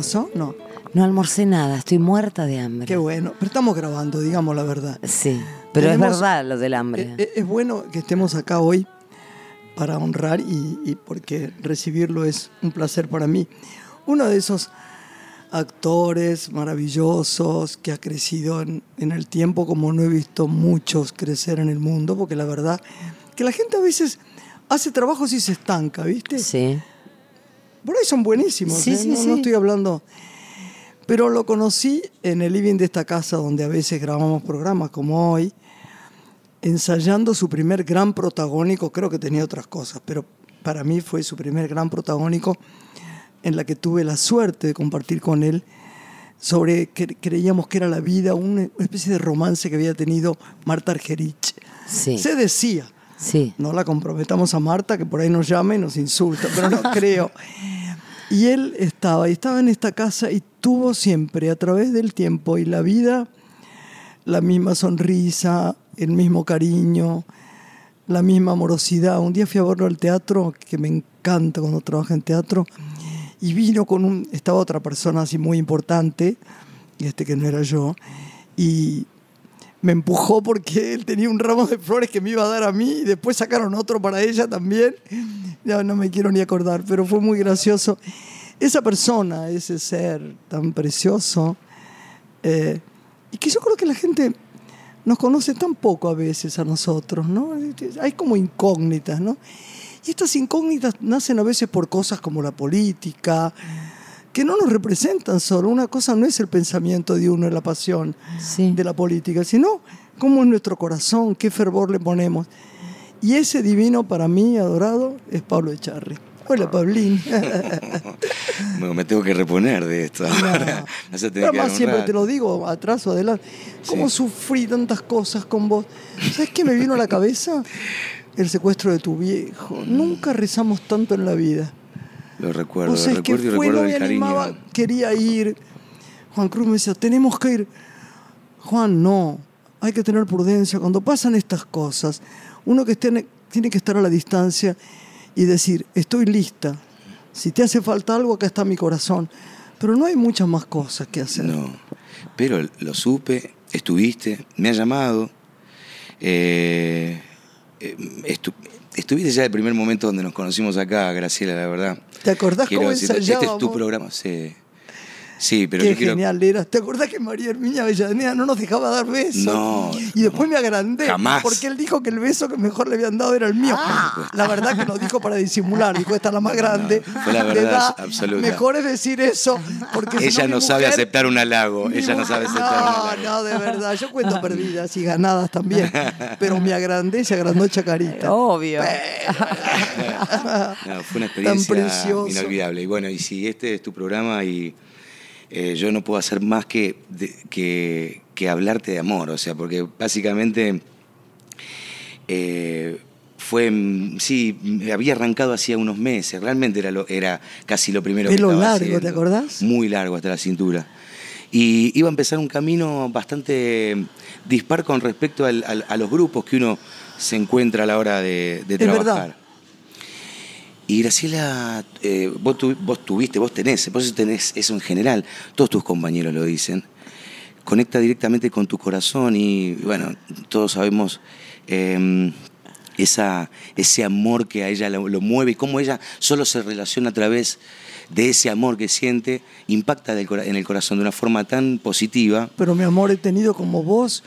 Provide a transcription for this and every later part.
¿Almorzó? No. No almorcé nada, estoy muerta de hambre. Qué bueno. Pero estamos grabando, digamos la verdad. Sí, pero Tenemos- es verdad lo del hambre. Eh, eh, Es bueno que estemos acá hoy para honrar y, y porque recibirlo es un placer para mí. Uno de esos actores maravillosos que ha crecido en, en el tiempo como no he visto muchos crecer en el mundo, porque la verdad que la gente a veces hace trabajos y se estanca, ¿viste? sí. Por ahí son buenísimos, Sí, ¿eh? sí, no, sí. no estoy hablando. Pero lo conocí en el living de esta casa donde a veces grabamos programas como hoy, ensayando su primer gran protagónico, creo que tenía otras cosas, pero para mí fue su primer gran protagónico en la que tuve la suerte de compartir con él sobre que creíamos que era la vida, una especie de romance que había tenido Marta Argerich. Sí. Se decía, Sí. no la comprometamos a Marta, que por ahí nos llama y nos insulta, pero no creo. Y él estaba, y estaba en esta casa y tuvo siempre, a través del tiempo y la vida, la misma sonrisa, el mismo cariño, la misma amorosidad. Un día fui a verlo al teatro, que me encanta cuando trabaja en teatro, y vino con un, estaba otra persona así muy importante, y este que no era yo, y me empujó porque él tenía un ramo de flores que me iba a dar a mí y después sacaron otro para ella también. Ya no me quiero ni acordar, pero fue muy gracioso. Esa persona, ese ser tan precioso, eh, y que yo creo que la gente nos conoce tan poco a veces a nosotros, ¿no? Hay como incógnitas, ¿no? Y estas incógnitas nacen a veces por cosas como la política, que no nos representan solo. Una cosa no es el pensamiento de uno, la pasión Sí. de la política, sino cómo es nuestro corazón, qué fervor le ponemos. Y ese divino para mí, adorado, es Pablo Echarri. Hola, Pablín. Bueno, me tengo que reponer de esto. ahora. Que un siempre rato. te lo digo, atrás o adelante. ¿Cómo Sí. sufrí tantas cosas con vos? ¿Sabes qué me vino a la cabeza? El secuestro de tu viejo. Nunca rezamos tanto en la vida. Lo recuerdo, O sea, lo que recuerdo y recuerdo el cariño. animaba, quería ir. Juan Cruz me decía, tenemos que ir. Juan, no, hay que tener prudencia. Cuando pasan estas cosas, uno que esté- tiene que estar a la distancia y decir, estoy lista. Si te hace falta algo, acá está mi corazón. Pero no hay muchas más cosas que hacer. No, pero lo supe, estuviste, me ha llamado. eh, eh, estu- estuviste ya el primer momento donde nos conocimos acá, Graciela, la verdad. ¿Te acordás Quiero cómo decirte, Este es tu ensayábamos? programa, sí. Sí, pero Qué yo quiero. genial eras. ¿Te acordás que María Herminia Avellaneda no nos dejaba dar besos? No, Y después me agrandé. jamás. Porque él dijo que el beso que mejor le habían dado era el mío. La verdad que lo dijo para disimular. Dijo, esta es la más grande. fue la verdad edad. absoluta. Mejor es decir eso. Porque Ella no sabe aceptar un halago. Ella no sabe aceptar un No, halago. no, de verdad. Yo cuento perdidas y ganadas también. Pero me agrandé y se agrandó Chacarita. Obvio. No, fue una experiencia inolvidable. Y bueno, y si este es tu programa y eh, yo no puedo hacer más que, de- que, que hablarte de amor, o sea, porque básicamente eh, fue, mm, sí, mm, había arrancado hacía unos meses, realmente era, lo, era casi lo primero Pelo que estaba largo, ¿te acordás? Muy largo hasta la cintura. Y iba a empezar un camino bastante dispar con respecto al- al- a los grupos que uno se encuentra a la hora de, verdad. Y Graciela, eh, vos, tu- vos tuviste, vos tenés, vos tenés eso en general, todos tus compañeros lo dicen, conecta directamente con tu corazón y bueno, todos sabemos eh, esa, ese amor que a ella lo, mueve y cómo ella solo se relaciona a través de ese amor que siente, impacta en el corazón de una forma tan positiva. Pero mi amor, he tenido como vos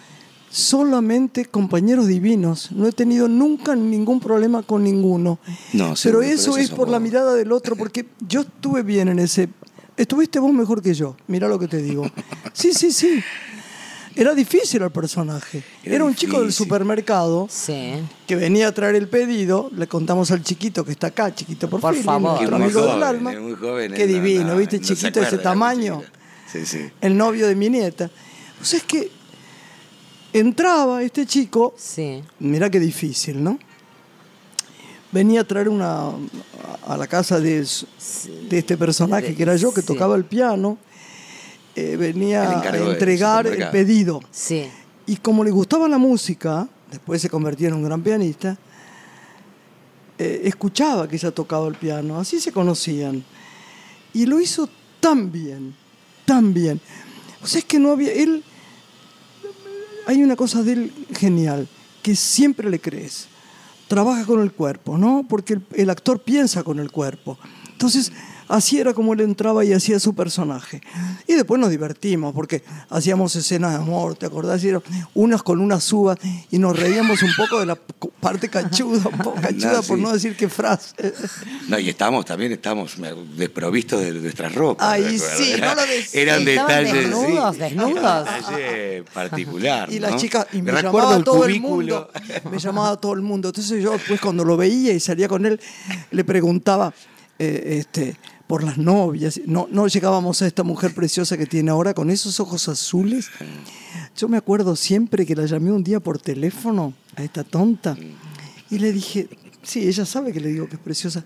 solamente compañeros divinos. No he tenido nunca ningún problema con ninguno. No, pero eso pero eso es por la mirada del otro, porque yo estuve bien en ese... Estuviste vos mejor que yo, mira lo que te digo. Sí, sí, sí. Era difícil el personaje. Era, Era un chico del supermercado Sí. que venía a traer el pedido. Le contamos al chiquito que está acá, chiquito por, Por fin, favor. nuestro amigo del alma. es muy joven, Qué no, divino, no, ¿viste? chiquito de ese tamaño. Sí, sí. el novio de mi nieta. O sea, es que entraba este chico, Sí. mirá qué difícil, ¿no? Venía a traer una a la casa de, de este personaje que era yo, que Sí. tocaba el piano, eh, venía a entregar el pedido. Sí. Y como le gustaba la música, después se convirtió en un gran pianista, eh, escuchaba que ella tocaba el piano, así se conocían. Y lo hizo tan bien, tan bien. O sea, es que no había, él, hay una cosa de él genial, que siempre le crees. Trabaja con el cuerpo, ¿no? Porque el, el actor piensa con el cuerpo. Entonces, así era como él entraba y hacía su personaje. Y después nos divertimos, porque hacíamos escenas de amor, ¿te acordás? Y eran unas con unas uvas y nos reíamos un poco de la parte cachuda, un poco cachuda, No, por sí. no decir qué frase. No, y estamos también, estamos desprovistos de nuestras ropas. Ay, sí, no lo decís. Eran detalles. desnudos, sí. desnudos. Era un detalle particular. Y la ¿no? chica, y me Recuerdo llamaba el todo el mundo. Me llamaba todo el mundo. Entonces yo después cuando lo veía y salía con él, le preguntaba eh, este, por las novias. No, no llegábamos a esta mujer preciosa que tiene ahora con esos ojos azules. Yo me acuerdo siempre que la llamé un día por teléfono a esta tonta y le dije, sí, ella sabe que le digo que es preciosa.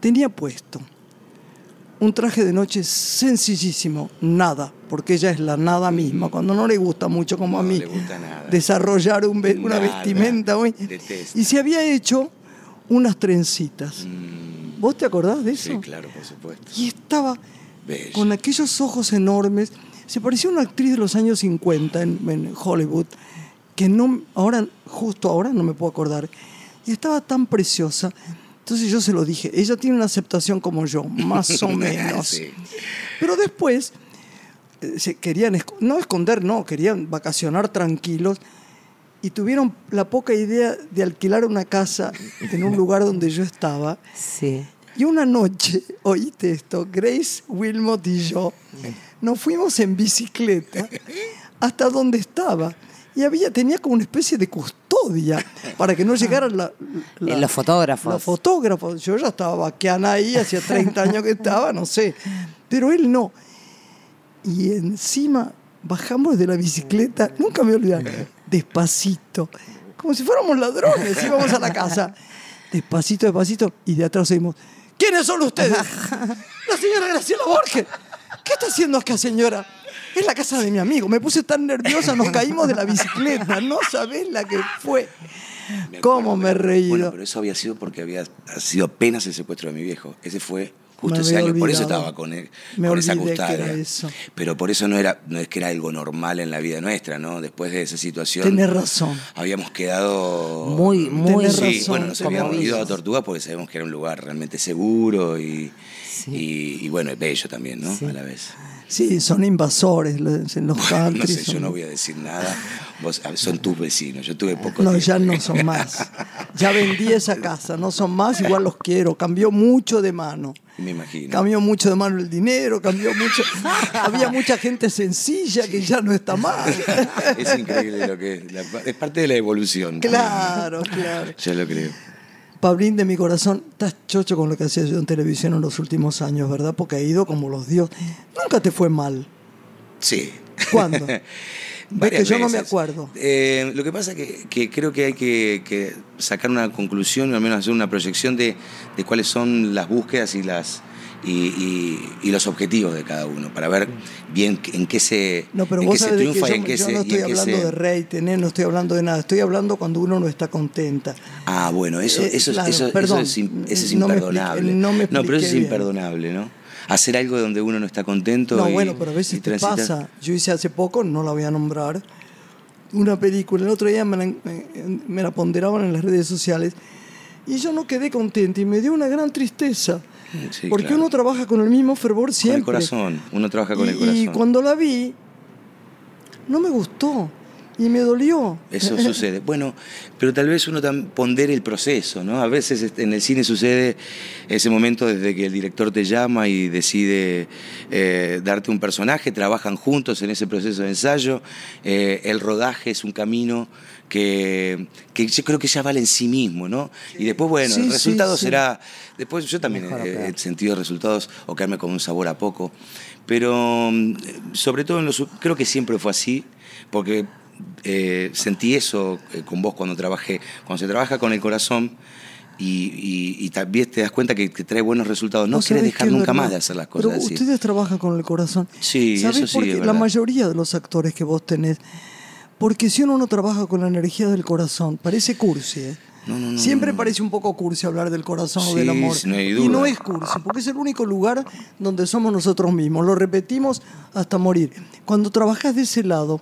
Tenía puesto un traje de noche sencillísimo, nada, porque ella es la nada misma, cuando no le gusta mucho como a mí le gusta nada. desarrollar un una Nada. vestimenta. Detesta. Y se había hecho unas trencitas. Mm, ¿Vos te acordás de eso? sí, claro, por supuesto. Y estaba Bella. con aquellos ojos enormes. Se parecía a una actriz de los años 50 en, en Hollywood, que no, ahora, justo ahora no me puedo acordar. Y estaba tan preciosa. Entonces yo se lo dije, ella tiene una aceptación como yo, más o menos. Sí. Pero después eh, se querían, no esconder, no, querían vacacionar tranquilos y tuvieron la poca idea de alquilar una casa en un lugar donde yo estaba. Sí. Y una noche, oíste esto, Grace Wilmot y yo nos fuimos en bicicleta hasta donde estaba. Y había, tenía como una especie de custodia para que no llegaran la, la- Eh, los fotógrafos. Los fotógrafos. Yo ya estaba vaqueana ahí, hacía 30 años que estaba, no sé. Pero él no. Y encima bajamos de la bicicleta, nunca me olvidaré, despacito, como si fuéramos ladrones, íbamos a la casa. Despacito, despacito, y de atrás oímos, ¿quiénes son ustedes? La señora Graciela Borges. ¿Qué está haciendo acá, señora? Es la casa de mi amigo. Me puse tan nerviosa, nos caímos de la bicicleta. No sabés la que fue. Me ¿Cómo me he pero- reído? Bueno, pero eso había sido porque había ha sido apenas el secuestro de mi viejo. Ese fue justo Me ese año. Por eso estaba con, él, Me con esa custodia. Pero por eso no era, no es que era algo normal en la vida nuestra, ¿no? Después de esa situación. Tenés razón. Habíamos quedado. Muy, muy. Sí, razón, bueno, nos habíamos ido a. Tortuga porque sabíamos que era un lugar realmente seguro y, y, y bueno, bello también, ¿no? A la vez. Sí, son invasores los- los No country. sé, yo no voy a decir nada. Vos, son tus vecinos. Yo tuve poco No, tiempo. ya no son más. Ya vendí esa casa, no son más, igual los quiero. Cambió mucho de mano. Me imagino. Cambió mucho de mano el dinero, cambió mucho. Había mucha gente sencilla que ya no está más. Es increíble lo que es. la- es parte de la evolución. Claro, claro. Yo lo creo. Pablín de mi corazón, estás chocho con lo que hacías yo en televisión en los últimos años, ¿verdad? Porque ha ido como los dios. Nunca te fue mal. Sí. ¿Cuándo? Varias que yo no me veces. acuerdo. Eh, lo que pasa es que, que creo que hay que, que sacar una conclusión, o al menos hacer una proyección de, de cuáles son las búsquedas y las y, y- y los objetivos de cada uno, para ver bien en qué se, No, pero en vos qué se de que triunfa yo, y en qué yo se. no estoy hablando se- de rating, ¿eh? no estoy hablando de nada. Estoy hablando cuando uno no está contenta. Ah, bueno, eso, Eh, eso, claro, eso, eso perdón, es, im- eso es no me imperdonable. expliqué- no me pero eso es bien. imperdonable, ¿no? Hacer algo donde uno no está contento. No, y- bueno, pero a veces te transitar- pasa. Yo hice hace poco, no la voy a nombrar, una película. El otro día me la, me- me la ponderaban en las redes sociales y yo no quedé contenta y me dio una gran tristeza. Sí, porque claro. uno trabaja con el mismo fervor Con siempre. el corazón, uno trabaja con y, el corazón. y cuando la vi, no me gustó y me dolió. Eso sucede. Bueno, pero tal vez uno pondere el proceso, ¿no? A veces en el cine sucede ese momento desde que el director te llama y decide eh, darte un personaje, trabajan juntos en ese proceso de ensayo, eh, el rodaje es un camino que, que yo creo que ya vale en sí mismo, ¿no? Y después, bueno, Sí, el resultado sí. será... Después yo también he sentido resultados o quedarme con un sabor a poco, pero mm, sobre todo en los, creo que siempre fue así, porque eh, sentí eso eh, con vos cuando trabajé. Cuando se trabaja con el corazón y, y- y también te das cuenta que, que trae buenos resultados, no sabés dejar nunca verdad. más de hacer las cosas Pero así. ustedes trabajan con el corazón. Sí, ¿Sabés eso sí, por es? La mayoría de los actores que vos tenés, Porque si uno no trabaja con la energía del corazón, parece cursi, ¿eh? No, no, no, Siempre parece un poco cursi hablar del corazón o Sí, del amor. y no es cursi, porque es el único lugar donde somos nosotros mismos. Lo repetimos hasta morir. Cuando trabajas de ese lado,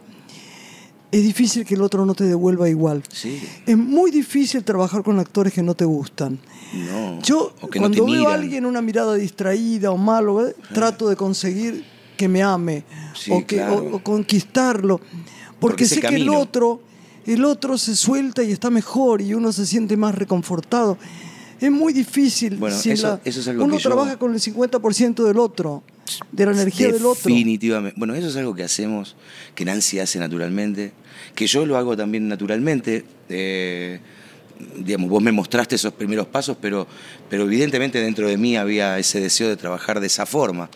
es difícil que el otro no te devuelva igual. Sí. Es muy difícil trabajar con actores que no te gustan. No. Yo, que no cuando te veo a miran. alguien una mirada distraída o malo, ¿eh? trato de conseguir que me ame Sí, o, que, claro. o- o conquistarlo. Porque, Porque sé que el otro, el otro se suelta y está mejor y uno se siente más reconfortado. Es muy difícil. Bueno, sin eso- la- eso es algo uno que yo- trabaja con el 50% del otro, de la energía del otro. Definitivamente. Bueno, eso es algo que hacemos, que Nancy hace naturalmente, que yo lo hago también naturalmente. eh, digamos, vos me mostraste esos primeros pasos, pero, pero evidentemente dentro de mí había ese deseo de trabajar de esa forma.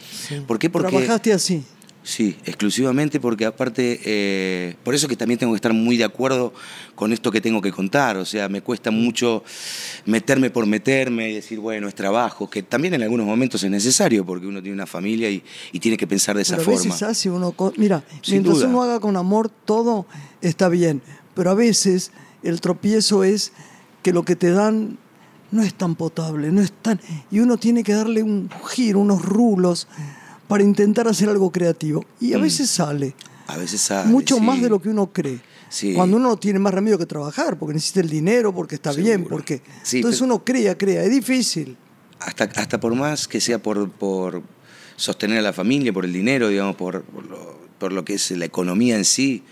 ¿Por qué? Porque Trabajaste así. Sí, exclusivamente porque aparte, eh, por eso que también tengo que estar muy de acuerdo con esto que tengo que contar, o sea, me cuesta mucho meterme por meterme y decir, bueno, es trabajo, que también en algunos momentos es necesario porque uno tiene una familia y, y tiene que pensar de esa Pero a forma. veces hace uno. Mira, Sin mientras duda. uno haga con amor, todo está bien. Pero a veces el tropiezo es que lo que te dan no es tan potable, no es tan. Y uno tiene que darle un giro, unos rulos, para intentar hacer algo creativo. Y a Mm. veces sale. A veces sale, Mucho sí. más de lo que uno cree. Sí. Cuando uno no tiene más remedio que trabajar, porque necesita el dinero, porque está bien, porque. Sí, Entonces uno crea, crea. Es difícil. hasta, hasta por más que sea por, por sostener a la familia, por el dinero, digamos, por, por lo, por lo que es la economía en sí,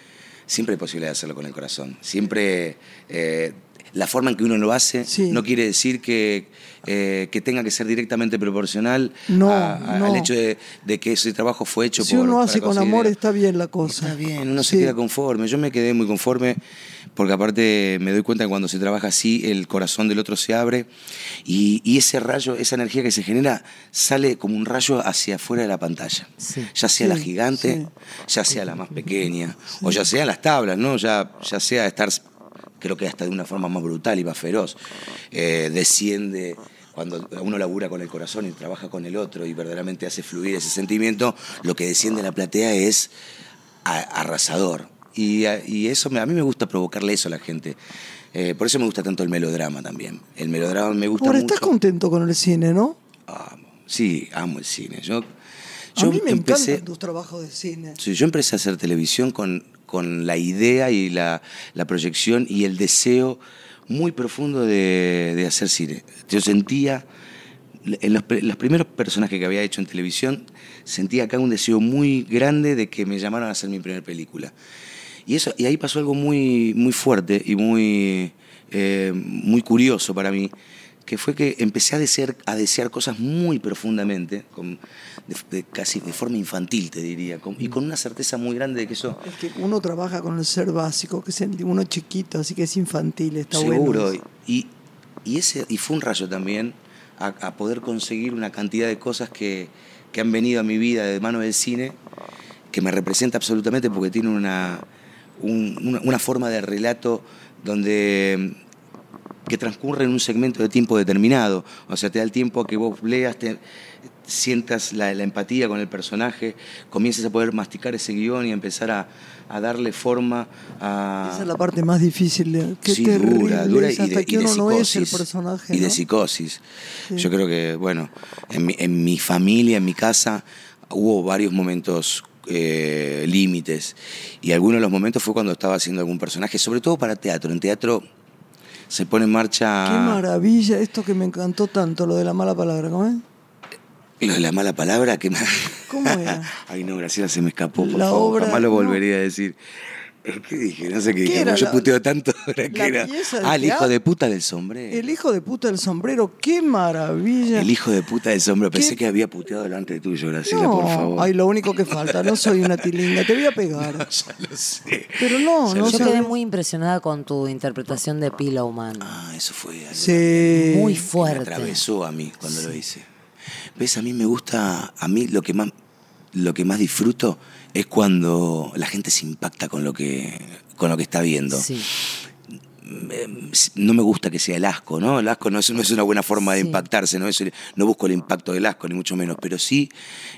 siempre hay posibilidad de hacerlo con el corazón. Siempre eh, la forma en que uno lo hace Sí. no quiere decir que, eh, que tenga que ser directamente proporcional No, a- a- no. al hecho de, de que ese trabajo fue hecho Si por uno para hace con amor, está bien la cosa. Está bien, uno Sí. se queda conforme. Yo me quedé muy conforme porque aparte me doy cuenta que cuando se trabaja así, el corazón del otro se abre y, y ese rayo, esa energía que se genera, sale como un rayo hacia afuera de la pantalla. Sí. Ya sea la gigante, ya sea la más pequeña, o ya sea las tablas, ¿no? Ya, ya sea estar, creo que hasta de una forma más brutal y más feroz, eh, desciende cuando uno labura con el corazón y trabaja con el otro y verdaderamente hace fluir ese sentimiento, lo que desciende a la platea es arrasador. Y, eso me- a mí me gusta provocarle eso a la gente. Eh, por eso me gusta tanto el melodrama también. El melodrama me gusta Ahora, mucho. estás contento con el cine, ¿no? Amo. Sí, amo el cine. Yo, A yo mí me empecé, encantan tus trabajos de cine. Sí, yo empecé a hacer televisión con, con la idea y la, proyección y el deseo muy profundo de, de hacer cine. Yo sentía, en los, los primeros personajes que había hecho en televisión, sentía acá un deseo muy grande de que me llamaran a hacer mi primera película. Y, eso, y ahí pasó algo muy, muy fuerte y muy, eh, muy curioso para mí, que fue que empecé a desear, a desear cosas muy profundamente, con- de- de- casi de forma infantil, te diría, con- y con una certeza muy grande de que eso Es que uno trabaja con el ser básico, que es el- uno chiquito, así que es infantil, está Seguro. bueno. Y, y, ese, y fue un rayo también a, a poder conseguir una cantidad de cosas que, que han venido a mi vida de mano del cine, que me representa absolutamente porque tiene una, un- una, una forma de relato donde que transcurre en un segmento de tiempo determinado. O sea, te da el tiempo a que vos leas, te, sientas la, la empatía con el personaje, comiences a poder masticar ese guion y empezar a, a darle forma a... Esa es la parte más difícil. de- Qué Sí, dura, dura es y de, y de uno no es el psicosis, personaje. Y de ¿no? psicosis. Sí. Yo creo que, bueno, en mi, en mi familia, en mi casa, hubo varios momentos eh, límites. Y algunos de los momentos fue cuando estaba haciendo algún personaje, sobre todo para teatro. En teatro se pone en marcha Qué maravilla, esto que me encantó tanto, lo de la mala palabra, ¿cómo es? lo de la mala palabra. Que ¿Cómo era? Ay, no, Graciela, se me escapó. Por La favor, obra- jamás lo no. volvería a decir. ¿Qué dije? No sé qué, ¿Qué dije. era Yo la- puteo tanto ahora la que era. pieza de Ah, el hijo de puta del sombrero. El hijo de puta del sombrero, qué maravilla. El hijo de puta del sombrero. Pensé ¿Qué? que había puteado delante tuyo, Graciela, no, por favor. ay, lo único que falta, no soy una tilinga, te voy a pegar. Ya lo sé. Pero no, Ya no Yo sé. quedé muy impresionada con tu interpretación de Pillowman. Ah, eso fue algo Sí. Muy que me fuerte. atravesó a mí cuando lo hice. ¿Ves? A mí me gusta, a mí lo que más, lo que más disfruto es cuando la gente se impacta con lo que, con lo que está viendo. Sí. Eh, no me gusta que sea el asco, ¿no? El asco no es, no es una buena forma de Sí. impactarse, ¿no? Es el- no busco el impacto del asco, ni mucho menos, pero sí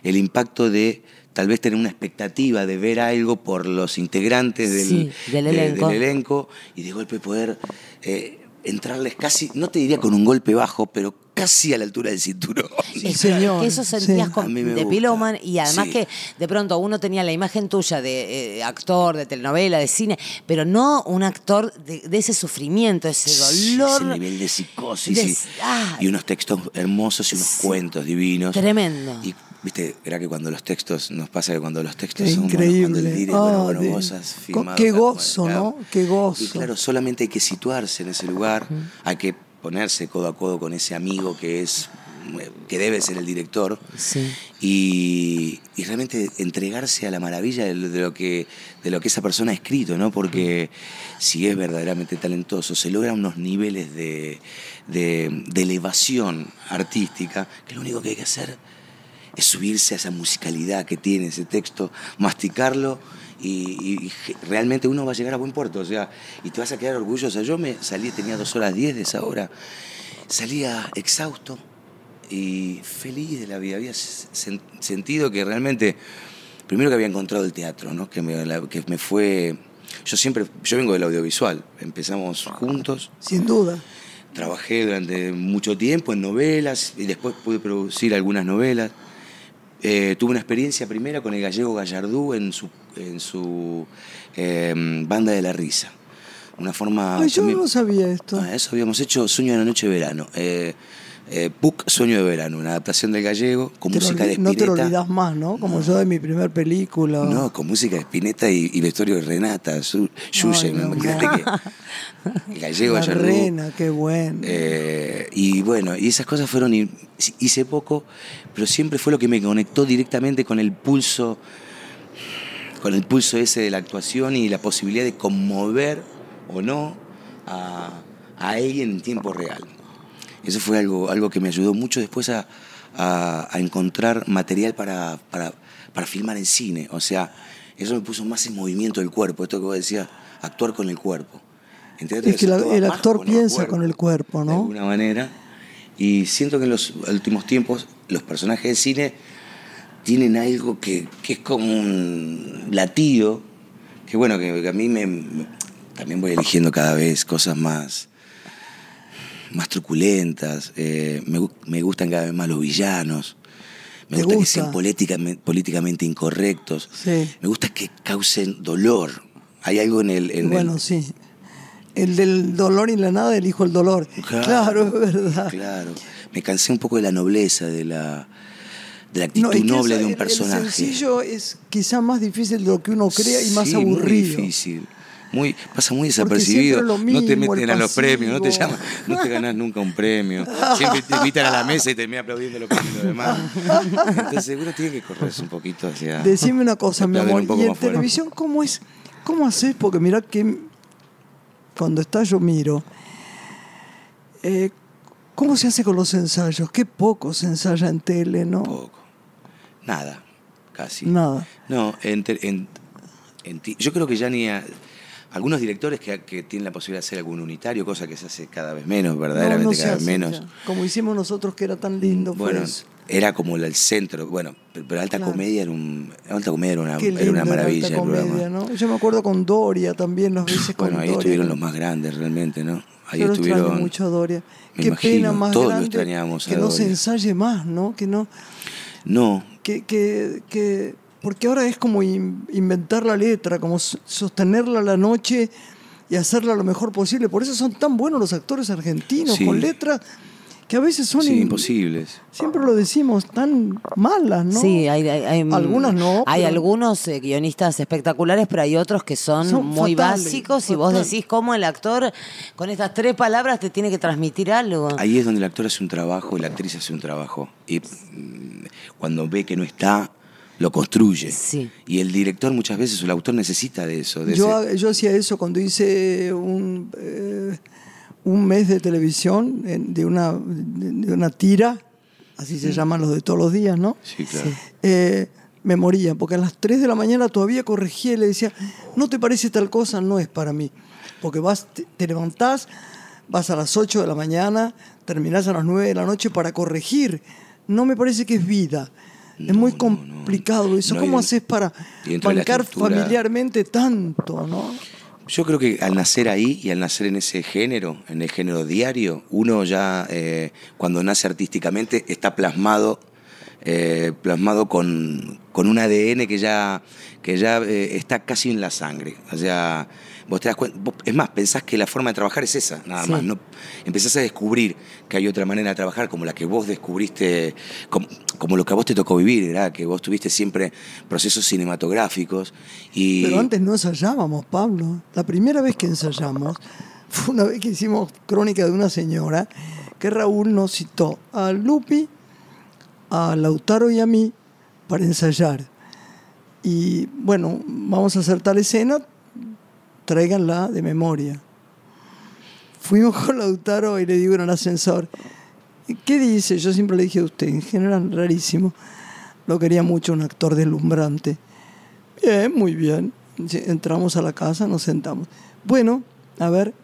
el impacto de tal vez tener una expectativa de ver algo por los integrantes del, Sí, del de- elenco. del elenco y de golpe poder eh, entrarles casi, no te diría con un golpe bajo, pero casi a la altura del cinturón. Sí, señor. Que eso sentías Sí. con- de gusta. Pillowman y además Sí. que de pronto uno tenía la imagen tuya de eh, actor, de telenovela, de cine, pero no un actor de, de ese sufrimiento, ese Sí, dolor. Ese nivel de psicosis de- y, ah. y unos textos hermosos y unos Sí. cuentos divinos. Tremendo. Y viste, era que cuando los textos, nos pasa que cuando los textos Qué son buenos, cuando increíble. el dire- bueno, vos has co- filmado qué gozo, ¿no? Qué gozo. Y claro, solamente hay que situarse en ese lugar, hay que ponerse codo a codo con ese amigo que es que debe ser el director Sí. y, y realmente entregarse a la maravilla de lo, de lo que de lo que esa persona ha escrito, ¿no? Porque si es verdaderamente talentoso, se logran unos niveles de, de- de elevación artística que lo único que hay que hacer es subirse a esa musicalidad que tiene ese texto, masticarlo y, y- realmente uno va a llegar a buen puerto, o sea, y te vas a quedar orgulloso. Yo me salí, tenía dos horas diez de esa hora, salía exhausto y feliz de la vida. Había sen- sentido que realmente, primero que había encontrado el teatro, ¿no? que, me, la- que me fue... Yo siempre, yo vengo del audiovisual, empezamos juntos, Sin duda. Trabajé durante mucho tiempo en novelas y después pude producir algunas novelas. Eh, tuve una experiencia primera con el gallego Gallardú en su, en su eh, banda de la risa. Una forma. Ay, yo también- no sabía esto. Ah, eso habíamos hecho Sueño de la Noche de Verano. Eh, eh, Puc Sueño de Verano, una adaptación del gallego con Te música de olvi- no te lo Spinetta. olvidas más, ¿no? Como yo de mi primer película. No, con música de Spinetta y, y vestuario de Renata, Su- Yuye, no, no. que. El gallego La Gallardú. rena, qué bueno. Eh, y bueno, y esas cosas fueron, hice poco, pero siempre fue lo que me conectó directamente con el pulso, con el pulso ese de la actuación y la posibilidad de conmover o no a, a alguien en tiempo real. Eso fue algo, algo que me ayudó mucho después a, a- a encontrar material para, para, para filmar en cine. O sea, eso me puso más en movimiento el cuerpo, esto que vos decías, actuar con el cuerpo. En teatro Es que la- el actor piensa con el cuerpo, De ¿no? alguna manera. Y siento que en los últimos tiempos los personajes de cine tienen algo que, que es como un latido, que bueno, que, que a mí me, me- también voy eligiendo cada vez cosas más, más truculentas, eh, me, me gustan cada vez más los villanos, me ¿Te gusta, que gusta? sean políticamente, políticamente incorrectos, Sí. me gusta que causen dolor. Hay algo en el... En bueno, el- sí. El del dolor y la nada elijo el dolor. Claro, es verdad. Claro. Me cansé un poco de la nobleza, de la, de la actitud No, es que noble esa- de un el- personaje. El sencillo es quizá más difícil de lo que uno crea y más Sí, aburrido. Muy difícil. Muy, pasa muy desapercibido. no te meten a los premios, no te llaman, no te ganas nunca un premio. Siempre te invitan a la mesa y terminan aplaudiendo lo que los demás. Entonces uno tiene que correrse un poquito hacia. Decime una cosa, mi amor. ¿Y en televisión cómo es? ¿Cómo haces? Porque mirá que cuando está yo miro. eh, ¿Cómo se hace con los ensayos? Qué poco se ensaya en tele, ¿no? Poco. Nada, casi. Nada. No, en, en- en ti- yo creo que ya ni a- algunos directores que, que tienen la posibilidad de hacer algún unitario, cosa que se hace cada vez menos, verdaderamente No, no se cada vez menos. ya. Como hicimos nosotros que era tan lindo. Bueno, eso. era como el centro, bueno, pero, alta Claro. comedia era un alta comedia era una, era maravilla Alta el programa. comedia, ¿no? Yo me acuerdo con Doria también, las veces con Bueno, ahí Doria. estuvieron los más grandes realmente, ¿no? Ahí Yo estuvieron. mucho a Doria. me Qué imagino, pena más todos lo grande extrañamos a que no se ensaye más, ¿no? Que no, No, que, que, que- porque ahora es como in- inventar la letra, como sostenerla a la noche y hacerla lo mejor posible. Por eso son tan buenos los actores argentinos Sí. con letras que a veces son sí, in- imposibles. Siempre lo decimos tan malas, ¿no? Sí, hay, hay- hay- Algunas no, Hay pero- algunos eh, guionistas espectaculares, pero hay otros que son, Son muy fatales, básicos y vos decís cómo el actor con estas tres palabras te tiene que transmitir algo. Ahí es donde el actor hace un trabajo y la actriz hace un trabajo. Y mm, cuando ve que no está, lo construye. Sí. Y el director muchas veces, o el autor necesita de eso. De Yo, ese- yo hacía eso cuando hice un, eh, un mes de televisión en- de, una, de, una tira, así se llaman los de todos los días, ¿no? Sí, claro. Eh, me moría, porque a las 3 de la mañana todavía corregía y le decía, ¿no te parece tal cosa? No es para mí. Porque vas, te, te levantás, vas a las 8 de la mañana, terminás a las 9 de la noche para corregir. No me parece que es vida. es muy no, no. complicado eso. ¿Cómo haces para bancar familiarmente tanto, no? Yo creo que al nacer ahí y al nacer en ese género, en el género diario, uno ya eh, cuando nace artísticamente está plasmado, eh, plasmado con, con un ADN que ya, que ya eh, está casi en la sangre. O sea, vos te das cuenta, vos- es más, pensás que la forma de trabajar es esa, nada Sí. más. No, empezás a descubrir que hay otra manera de trabajar, como la que vos descubriste, como, como lo que a vos te tocó vivir, ¿verdad? que vos tuviste siempre procesos cinematográficos. Y, Pero antes no ensayábamos, Pablo. La primera vez que ensayamos fue una vez que hicimos Crónica de una señora, que Raúl nos citó a Lupi, a Lautaro y a mí para ensayar. Y bueno, vamos a hacer tal escena, tráiganla de memoria. Fuimos con Lautaro y le digo en el ascensor, ¿qué dice? Yo siempre le dije a usted, en general rarísimo. Lo quería mucho, un actor deslumbrante. Bien, muy bien. Entramos a la casa, nos sentamos. Bueno, a ver,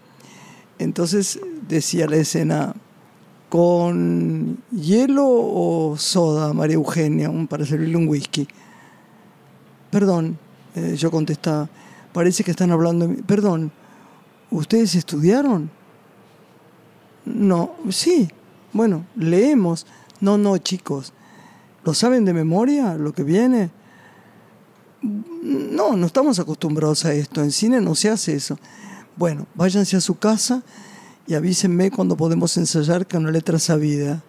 entonces decía la escena, ¿con hielo o soda, María Eugenia, para servirle un whisky? Perdón, eh, yo contestaba, parece que están hablando. Perdón, ¿ustedes estudiaron? No, sí, bueno, leemos. No, no, chicos, ¿lo saben de memoria lo que viene? No, no estamos acostumbrados a esto. En cine no se hace eso. Bueno, váyanse a su casa y avísenme cuando podemos ensayar con una letra sabida.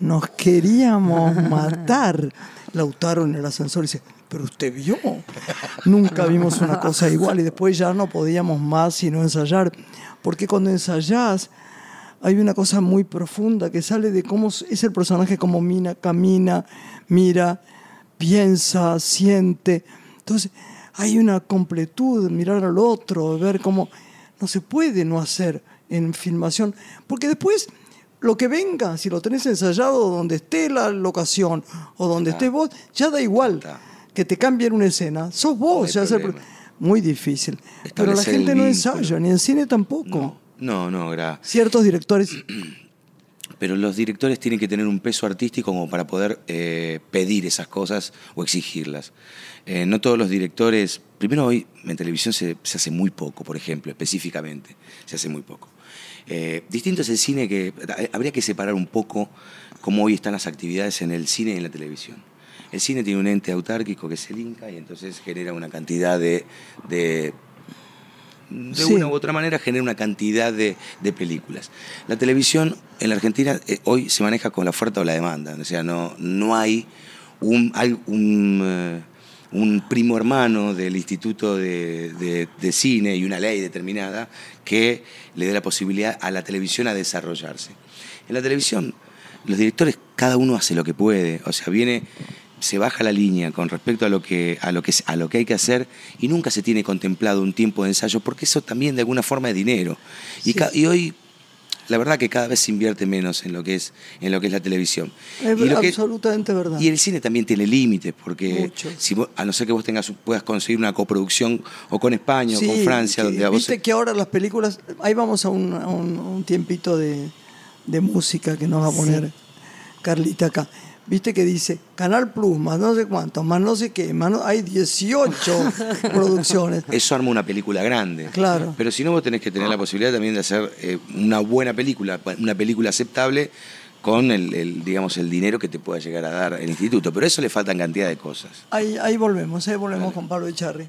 Nos queríamos matar. Lautaro en el ascensor dice, pero usted vio. Nunca vimos una cosa igual y después ya no podíamos más sino ensayar. Porque cuando ensayás hay una cosa muy profunda que sale de cómo es el personaje, como mina, camina, mira, piensa, siente. Entonces, hay una completud, mirar al otro, ver cómo no se puede no hacer en filmación, porque después lo que venga, si lo tenés ensayado donde esté la locación o donde estés vos, ya da igual Está. que te cambien una escena, sos vos, No ya problema. muy difícil. Pero la gente no ensaya, ni en cine tampoco. No, no, no, gra- Ciertos directores Pero los directores tienen que tener un peso artístico como para poder eh, pedir esas cosas o exigirlas. Eh, no todos los directores, primero hoy en televisión se, se hace muy poco, por ejemplo, específicamente, se hace muy poco. Eh, distinto es el cine que eh, habría que separar un poco cómo hoy están las actividades en el cine y en la televisión. El cine tiene un ente autárquico que es el Inca y entonces genera una cantidad de, de de Sí. una u otra manera genera una cantidad de, de películas. La televisión en la Argentina eh, hoy se maneja con la oferta o la demanda, o sea, no, no hay un, hay un, eh, un primo hermano del Instituto de, de- de Cine y una ley determinada que le dé la posibilidad a la televisión a desarrollarse. En la televisión, los directores, cada uno hace lo que puede, o sea, viene se baja la línea con respecto a lo que a lo que a lo que hay que hacer y nunca se tiene contemplado un tiempo de ensayo porque eso también de alguna forma es dinero Sí. y hoy la verdad que cada vez se invierte menos en lo que es en lo que es la televisión Es y, lo que- absolutamente verdad. y el cine también tiene límites porque si vos- a no ser que vos tengas puedas conseguir una coproducción o con España o con Francia que- donde a vos Viste que ahora las películas, ahí vamos a un, a un- un tiempito de, de música que nos va a poner Carlita acá. Viste que dice Canal Plus, más no sé cuánto, más no sé qué, más no- hay 18 producciones. eso arma una película grande. Claro. Pero si no, vos tenés que tener la posibilidad también de hacer eh, una buena película, una película aceptable con el, el, digamos, el dinero que te pueda llegar a dar el instituto. Pero eso le faltan cantidad de cosas. Ahí, ahí volvemos, ahí volvemos con Pablo Echarri.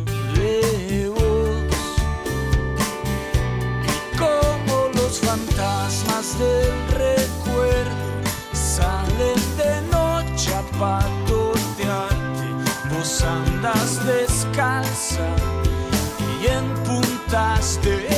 recuerdo salen de noche a patotearte, vos andas descalza y en puntas de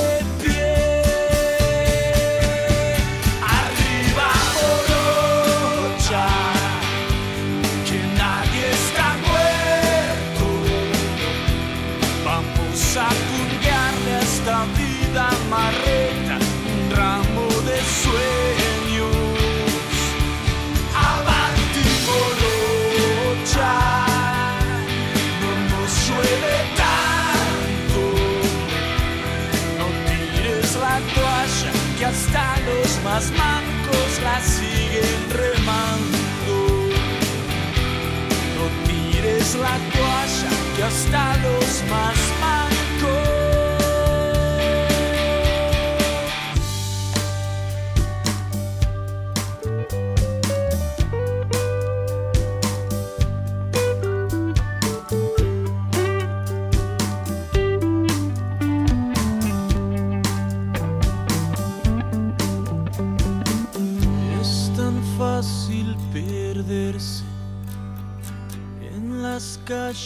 los mancos la siguen remando. No tires la toalla, que hasta los más mancos.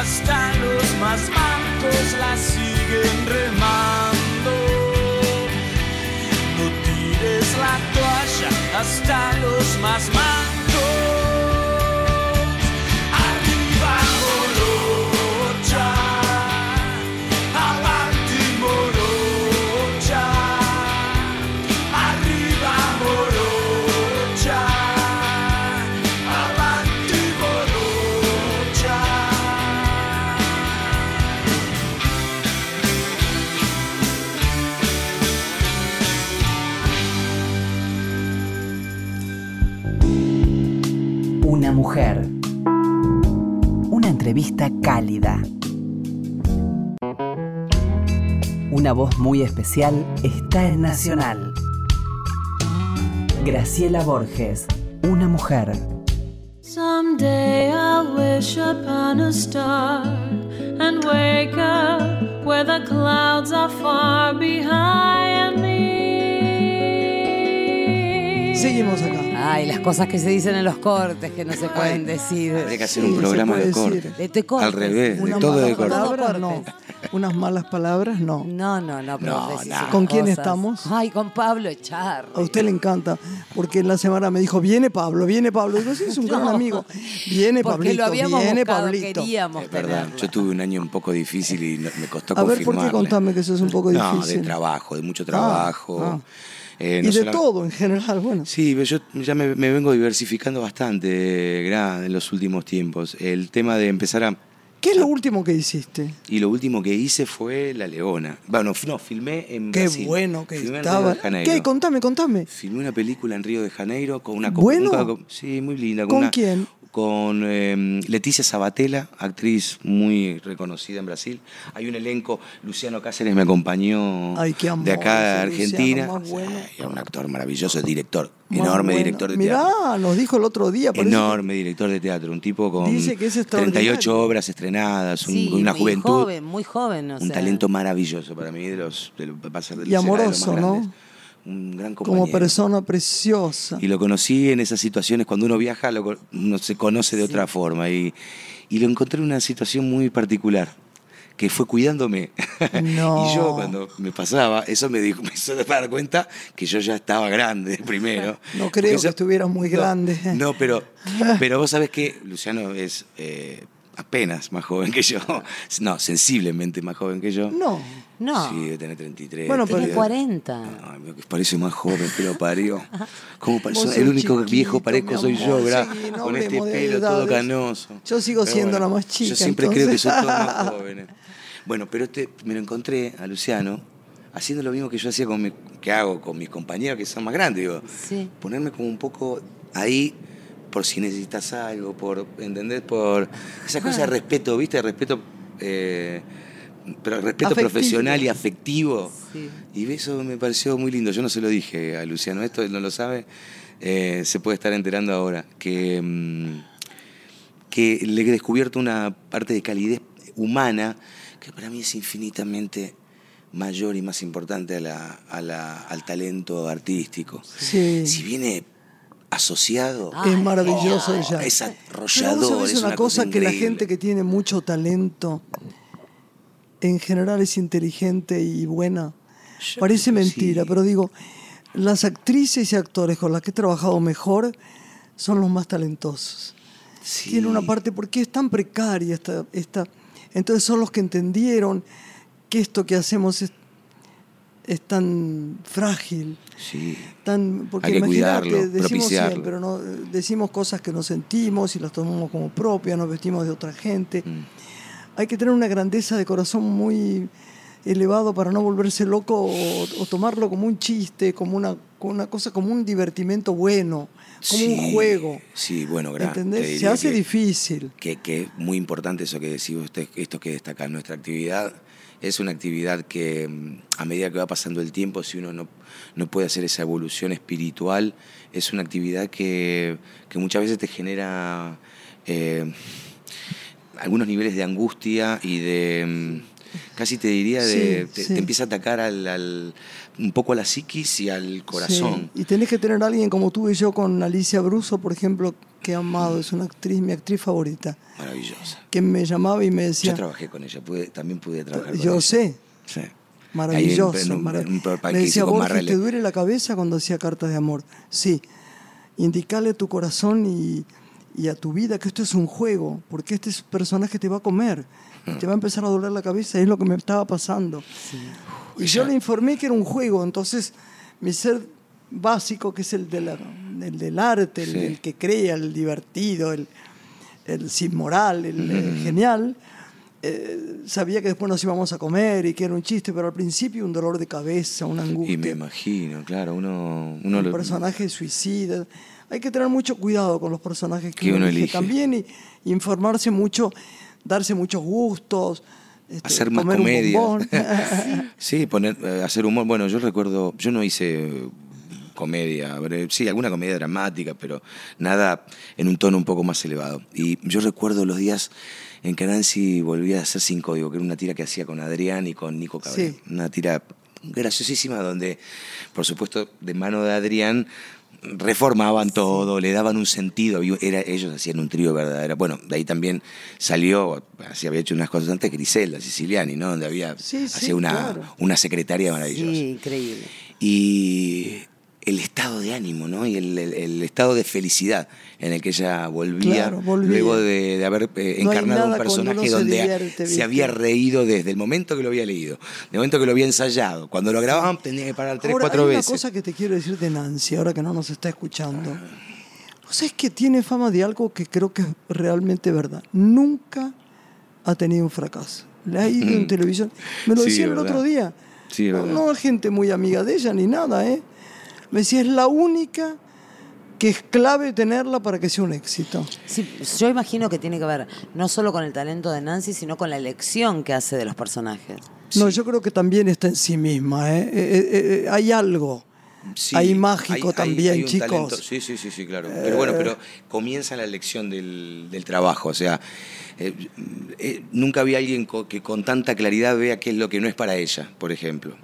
Hasta los más mancos la siguen remando. No tires la toalla, hasta los más. Cálida. Una voz muy especial está en Nacional. Graciela Borges, una mujer. Someday I'll wish upon a star and wake up where the clouds are far behind me. Seguimos acá. Ay, las cosas que se dicen en los cortes que no se pueden decir. Habría que hacer Sí, un programa de decir. corte. De te cortes. Al revés, de Unas todo de malas corte. palabras, no. cortes. Unas malas palabras, no. No, no, no, pero No, ¿Con quién cosas. estamos? Ay, con Pablo Echar. A usted le encanta, porque en la semana me dijo, viene Pablo, viene Pablo. Digo, sí, es un gran No. amigo. Viene Porque Pablito, lo habíamos viene buscado, Pablito. queríamos Es verdad, yo tuve un año un poco difícil y no- me costó A ver, ¿por qué contame que eso es un poco No, difícil? de trabajo, de mucho trabajo. ah. Eh, y no de todo en general, bueno. Sí, yo ya me, me vengo diversificando bastante, gran, en los últimos tiempos. El tema de empezar a... ¿Qué es lo último que hiciste? Y lo último que hice fue La Leona. Bueno, no, filmé en Qué Brasil. bueno que Filmé en estaba. Río de Janeiro. ¿Qué? Contame, contame. Filmé una película en Río de Janeiro con una... ¿Bueno? sí, muy linda. ¿Con una- quién? Con eh, Leticia Sabatella, actriz muy reconocida en Brasil. Hay un elenco, Luciano Cáceres me acompañó Ay, qué amor, de acá de Argentina. Luciano, bueno. Un actor maravilloso, director, Más enorme bueno. director de Mirá, teatro. nos dijo el otro día. Enorme director de teatro, un tipo con Dice que es extraordinario. 38 obras estrenadas, un- Sí, una muy juventud, joven, muy joven. o un sea. talento maravilloso para mí, de los, de los- va a ser de Y los- será de los amoroso, más ¿no? grandes. Un gran que Como persona preciosa. Y lo conocí en esas situaciones, cuando uno viaja, lo, uno se conoce de otra forma. Y, y lo encontré en una situación muy particular, que fue cuidándome. No. y yo cuando me pasaba, eso me, dijo, me hizo dar cuenta que yo ya estaba grande primero. No creo que estuvieras muy No, grande. No, pero, pero vos sabés que Luciano es eh, apenas más joven que yo. No, sensiblemente más joven que yo. No. No. Sí, debe tener 33. Bueno, Tiene pero- 40. Ay, me parece más joven, que lo parió. ¿Cómo El único viejo parezco soy yo. ¿verdad? Sí, no Con este pelo todo canoso. Yo sigo Pero siendo bueno, la más chica, Yo siempre creo que entonces. son todos más jóvenes. Bueno, pero este, me lo encontré a Luciano haciendo lo mismo que yo hacía con mi, que hago con mis compañeros que son más grandes, digo, Sí. ponerme como un poco ahí por si necesitas algo, por, ¿entendés? Por esa cosa de respeto, ¿viste? Respeto, eh, pero respeto Afectivo. profesional y afectivo. Sí. Y eso me pareció muy lindo. Yo no se lo dije a Luciano, esto él no lo sabe, eh, se puede estar enterando ahora, que, mm, que le he descubierto una parte de calidez humana que para mí es infinitamente mayor y más importante a la- a la- al talento artístico. Sí. Si viene asociado, es maravilloso oh, ella. es Pero arrollador, vos sabés es una, una cosa, cosa que la gente que tiene mucho talento en general es inteligente y buena. Parece mentira, sí. pero digo, las actrices y actores con las que he trabajado mejor son los más talentosos. Sí. Tiene una parte porque es tan precaria esta, esta entonces son los que entendieron que esto que hacemos es, es tan frágil Sí. tan porque Hay que cuidarlo, decimos siempre, ¿no? decimos cosas que nos sentimos y las tomamos como propias, nos vestimos de otra gente. Mm. Hay que tener una grandeza de corazón muy elevado para no volverse loco o, o tomarlo como un chiste, como una, como una cosa, como un divertimento bueno, como un juego. Sí, bueno, te Se hace que- difícil. que, es muy importante eso que decís usted, esto que destaca nuestra actividad. Es una actividad que mm, a medida que va pasando el tiempo, si uno no, no puede hacer esa evolución espiritual, es una actividad que, que muchas veces te genera eh, algunos niveles de angustia y de, mm, casi te diría, de, Sí, te, sí. te empieza a atacar al, al- un poco a la psiquis y al corazón. Sí. Y tenés que tener a alguien como tuve yo con Alicia Bruso, por ejemplo, que he amado, es una actriz, mi actriz favorita, Maravillosa. que me llamaba y me Yo decía, trabajé con ella, pude, también pude trabajar con yo ella. sé, Sí. Maravilloso. Ahí en- en un- marav- un Me decía Marrele. ¿te duele la cabeza cuando hacía cartas de amor? Sí. Indicale a tu corazón y, y a tu vida que esto es un juego, porque este es un personaje te va a comer. Y Te va a empezar a doler la cabeza, es lo que me estaba pasando. Y yo le informé que era un juego, entonces mi ser básico, que es el, de la- el del arte, el, Sí. el que crea, el divertido, el, el sin moral, el eh, genial, eh, sabía que después nos íbamos a comer y que era un chiste, pero al principio un dolor de cabeza, una angustia. Y me imagino, claro, uno, uno un lo- personaje suicida. Hay que tener mucho cuidado con los personajes que, Que uno uno elige. elige. También y, informarse mucho, darse muchos gustos, este, hacer más comedia. sí, poner, eh, hacer humor. Bueno, yo recuerdo, yo no hice comedia, sí, alguna comedia dramática, pero nada en un tono un poco más elevado. Y yo recuerdo los días en que Nancy volvía a hacer Sin Código, que era una tira que hacía con Adrián y con Nico Cabré. Sí. Una tira graciosísima donde, por supuesto, de mano de Adrián reformaban todo, le daban un sentido, era, ellos hacían un trío verdadero. Bueno, de ahí también salió, así había hecho unas cosas antes, Griselda Siciliani, ¿no? Donde había, Sí, sí, hacía una, claro. una secretaria maravillosa. Sí, increíble. Y el estado de ánimo, ¿no? Y el, el- el estado de felicidad en el que ella volvía, Claro, volvía. luego de, de haber eh, No encarnado un cuando uno personaje se donde divierte, se había reído desde el momento que lo había leído, del momento que lo había ensayado. Cuando lo grababan tenía que parar tres, Ahora, cuatro hay veces. una cosa que te quiero decir de Nancy, ahora que no nos está escuchando. O sea, es que tiene fama de algo que creo que es realmente verdad. Nunca ha tenido un fracaso. Le ha ido en Mm. televisión. Me lo Sí, decía el otro día. Sí, no, no gente muy amiga de ella ni nada, ¿eh? Me decía, es la única que es clave tenerla para que sea un éxito. Sí, yo imagino que tiene que ver no solo con el talento de Nancy, sino con la elección que hace de los personajes. No, yo creo que también está en sí misma, ¿eh? Eh, eh, eh, hay algo. Sí, Hay mágico también, un chicos. talento. Sí, sí, sí, sí, claro. Pero bueno, pero comienza la elección del, del trabajo. O sea, eh, eh, nunca había alguien co- que con tanta claridad vea qué es lo que no es para ella, por ejemplo.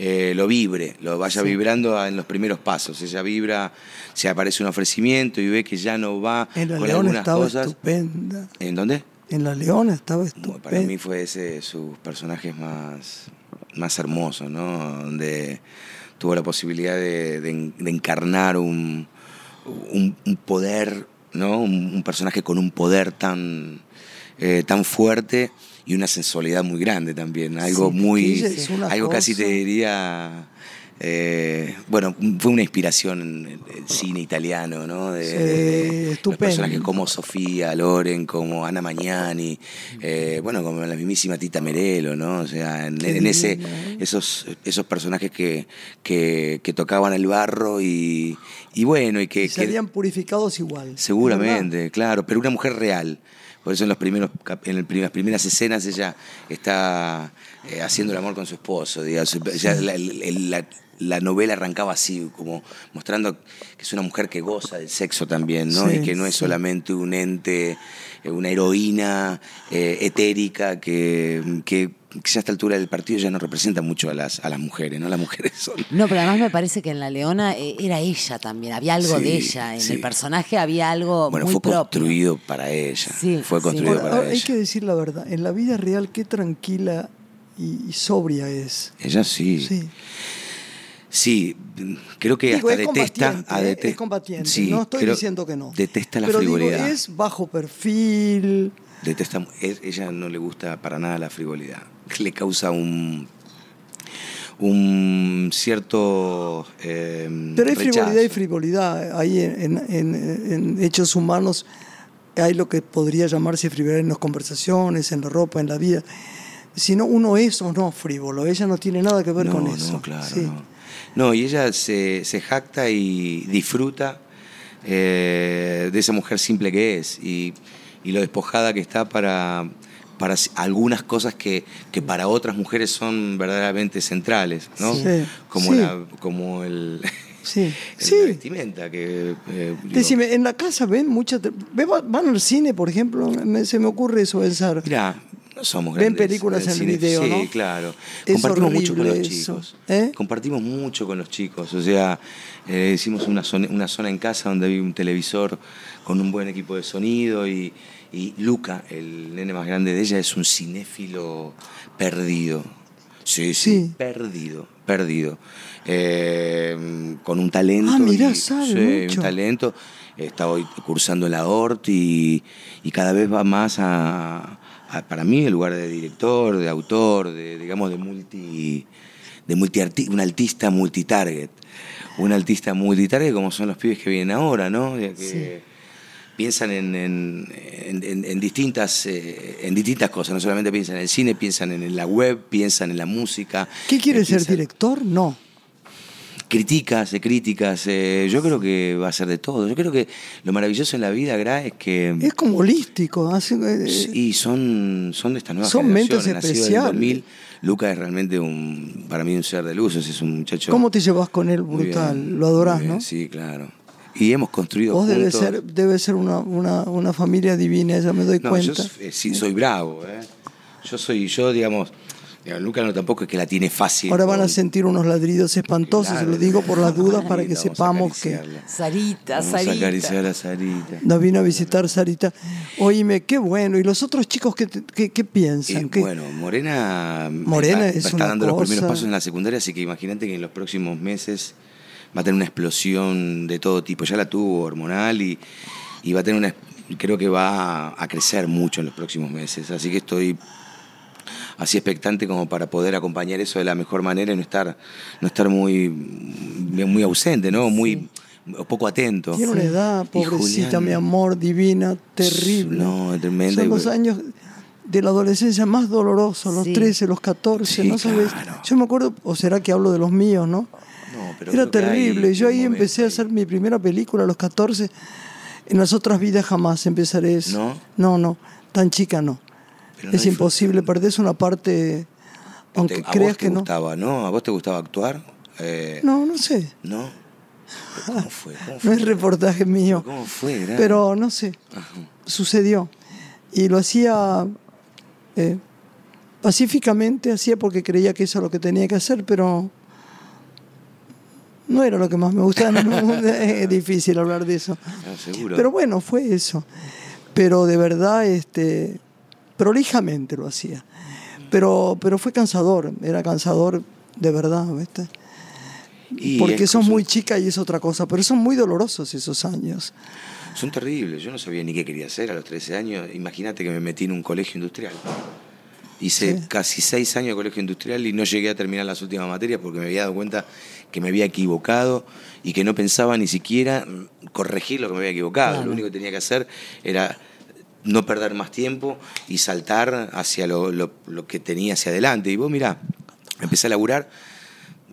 Eh, lo vibre, lo vaya vibrando en los primeros pasos. Ella vibra, se aparece un ofrecimiento y ve que ya no va En con algunas estaba cosas. estupenda. ¿En dónde? En la Leona estaba Bueno, estupenda. Para mí fue ese de sus personajes más, más hermosos, ¿no? Donde tuvo la posibilidad de, de- de encarnar un, un- un poder, ¿no? Un, un personaje con un poder tan, eh, tan fuerte y una sensualidad muy grande también. Algo Sí, muy. Algo casi te diría. eh, bueno, fue una inspiración en el, cine italiano, ¿no? De, Sí, de- de los estupendo. personajes como Sofía Loren, como Ana Magnani, eh, bueno, como la mismísima Tita Merelo, ¿no? O sea, en, ese, ¿eh? esos, esos personajes que, que, que tocaban el barro y, y bueno, y que, Y que- salían purificados igual. seguramente, claro, pero una mujer real. Por eso en, los primeros, en el las primeras escenas ella está eh, haciendo el amor con su esposo. digamos. La, el- la- la novela arrancaba así, como mostrando que es una mujer que goza del sexo también, ¿no? Sí, y que no es sí. solamente un ente, eh, una heroína eh, etérica que, que, que ya a esta altura del partido ya no representa mucho a las, a las mujeres, ¿no? Las mujeres son... No, pero además me parece que en La Leona eh, era ella también, había algo Sí, de ella. En sí. el personaje había algo Bueno, muy fue propio. construido para ella. Sí, fue construido Ahora, para hay ella. que decir la verdad. En la vida real, qué tranquila y, y sobria es. Ella sí. Sí. Sí, creo que Digo, hasta es detesta. a dete- es combatiente. Sí, no estoy creo- diciendo que no. Detesta la Pero digo, frivolidad. es bajo perfil. Detesta, es- ella no le gusta para nada la frivolidad. Le causa un un cierto eh, Pero hay rechazo. frivolidad y frivolidad. Ahí en, en- en- en hechos humanos hay lo que podría llamarse frivolidad en las conversaciones, en la ropa, en la vida. Si no, uno es o no frívolo. Ella no tiene nada que ver no, con no, eso. claro, Sí. no. No, y ella se, se jacta y disfruta eh, de esa mujer simple que es y, y lo despojada que está para, para algunas cosas que, que para otras mujeres son verdaderamente centrales, ¿no? Sí. Como, Sí. la, como el, Sí, sí. la vestimenta que... eh, digo, Decime, en la casa ven muchas. ¿Van al cine, por ejemplo? Me- se me ocurre eso pensar. Mirá, no somos Ven grandes películas en cine. video, sí, ¿no? claro. Es Compartimos mucho con los chicos. ¿eh? Compartimos mucho con los chicos. O sea, eh, hicimos una zona, una zona en casa donde había un televisor con un buen equipo de sonido y, y Luca, el nene más grande de ella, es un cinéfilo perdido. Sí, sí, Sí. perdido, perdido. Eh, con un talento. Ah, mirá, y- sabe sí, mucho. un talento. Está hoy cursando la ORT y, y cada vez va más a, a- para mí, el lugar de director, de autor, de, digamos, de multi. de multi un artista multitarget. Un artista multitarget como son los pibes que vienen ahora, ¿no? Que piensan en, en- en- distintas, eh, en distintas cosas, no solamente piensan en el cine, piensan en la web, piensan en la música. ¿Qué quiere eh, ser piensan- director? No. critica, hace críticas. eh, yo creo que va a ser de todo. Yo creo que lo maravilloso en la vida, Gra, es que. Es como holístico. hace- eh, Y son, son de esta nueva Son generación, mentes en el especiales. 2000. Lucas es realmente un, para mí un ser de luz, es un muchacho. ¿Cómo te llevas con él? Brutal. bien, Lo adorás, bien, ¿no? Sí, claro. Y hemos construido Vos debes juntos. ser, debe ser una, una, una familia divina, ya me doy No, cuenta. yo eh, sí, soy bravo, ¿eh? Yo soy, yo, digamos, digamos, Lucas no tampoco es que la tiene fácil. Ahora van a sentir unos ladridos espantosos, se Claro. lo digo por las dudas para que a sepamos que acariciarla. Sarita, Vamos a Sarita. acariciar a Sarita. nos vino a visitar Sarita. Oíme, qué bueno. ¿Y los otros chicos qué, qué- qué piensan? ¿Qué- bueno, Morena, Morena va- es está una dando los primeros cosa- pasos en la secundaria, así que imagínate que en los próximos meses va a tener una explosión de todo tipo. Ya la tuvo hormonal y, y va a tener una. Creo que va a crecer mucho en los próximos meses. Así que estoy así expectante como para poder acompañar eso de la mejor manera y no estar, no estar muy, muy ausente, ¿no? Muy poco atento. Tiene una edad, pobrecita, Julián- mi amor, divina, terrible. No, es tremenda. Son los años de la adolescencia más dolorosos, los Sí. 13, los 14, Sí, ¿no sabes? claro. Yo me acuerdo, o será que hablo de los míos, ¿no? No, pero Era terrible. Yo ahí empecé a hacer mi primera película a los 14. En las otras vidas jamás empezaré eso. ¿No? No, no. Tan chica no. Pero es imposible, perdés una parte, aunque Te- a creas que no. gustaba, ¿no? ¿A vos te gustaba actuar? Eh, No, no sé. ¿No? ¿Cómo fue? ¿Cómo No es reportaje mío. ¿Cómo fue? Gran? Pero no sé. Ajá. Sucedió. Y lo hacía eh, pacíficamente, hacía porque creía que eso es lo que tenía que hacer, pero no era lo que más me gustaba. en el mundo. es difícil hablar de eso. Ah, seguro. Pero bueno, fue eso. Pero de verdad, este, prolijamente lo hacía. Pero, pero fue cansador, era cansador de verdad, ¿viste? Y Porque sos son, muy chica y es otra cosa, pero son muy dolorosos esos años. son terribles. Yo no sabía ni qué quería hacer a los 13 años. Imagínate que me metí en un colegio industrial. Hice Sí. casi seis años de colegio industrial y no llegué a terminar las últimas materias porque me había dado cuenta que me había equivocado y que no pensaba ni siquiera corregir lo que me había equivocado. Claro. Lo único que tenía que hacer era no perder más tiempo y saltar hacia lo, lo- lo que tenía hacia adelante. Y vos, mirá, empecé a laburar.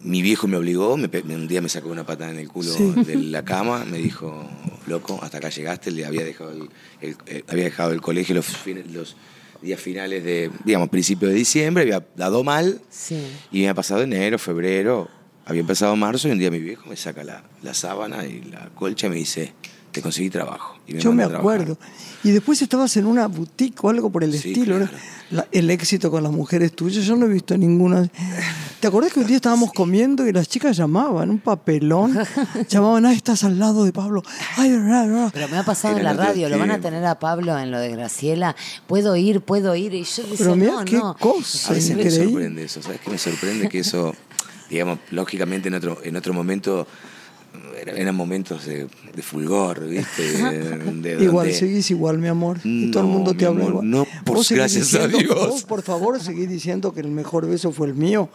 Mi viejo me obligó, me un día me sacó una patada en el culo Sí. de la cama, me dijo, loco, hasta acá llegaste, le había dejado el, el- eh, había dejado el colegio los, días finales de, digamos, principio de diciembre, había dado mal, Sí. y me había pasado enero, febrero, había empezado marzo, y un día mi viejo me saca la, la sábana y la colcha y me dice, te conseguí trabajo. Y Yo me acuerdo. Y después estabas en una boutique o algo por el Sí, estilo. ¿no? claro. La- el éxito con las mujeres tuyas, yo no he visto ninguna. ¿Te acordás que un día estábamos comiendo y las chicas llamaban, un papelón? llamaban, ah, estás al lado de Pablo. Ay, ra, ra". Pero me ha pasado en la radio, lo van a tener a Pablo en lo de Graciela. Puedo ir, puedo ir. Y yo decía, Pero mirá no, qué no. cosa. A veces me sorprende eso, ¿sabes qué me sorprende? Que eso, digamos, lógicamente en otro, en otro momento, era- eran momentos de, de fulgor, ¿viste? De- de Igual, donde- seguís igual, mi amor. Y todo el No, mundo te habla amor, igual. no, por- Vos gracias a diciendo- Dios. vos, por favor, seguís diciendo que el mejor beso fue el mío.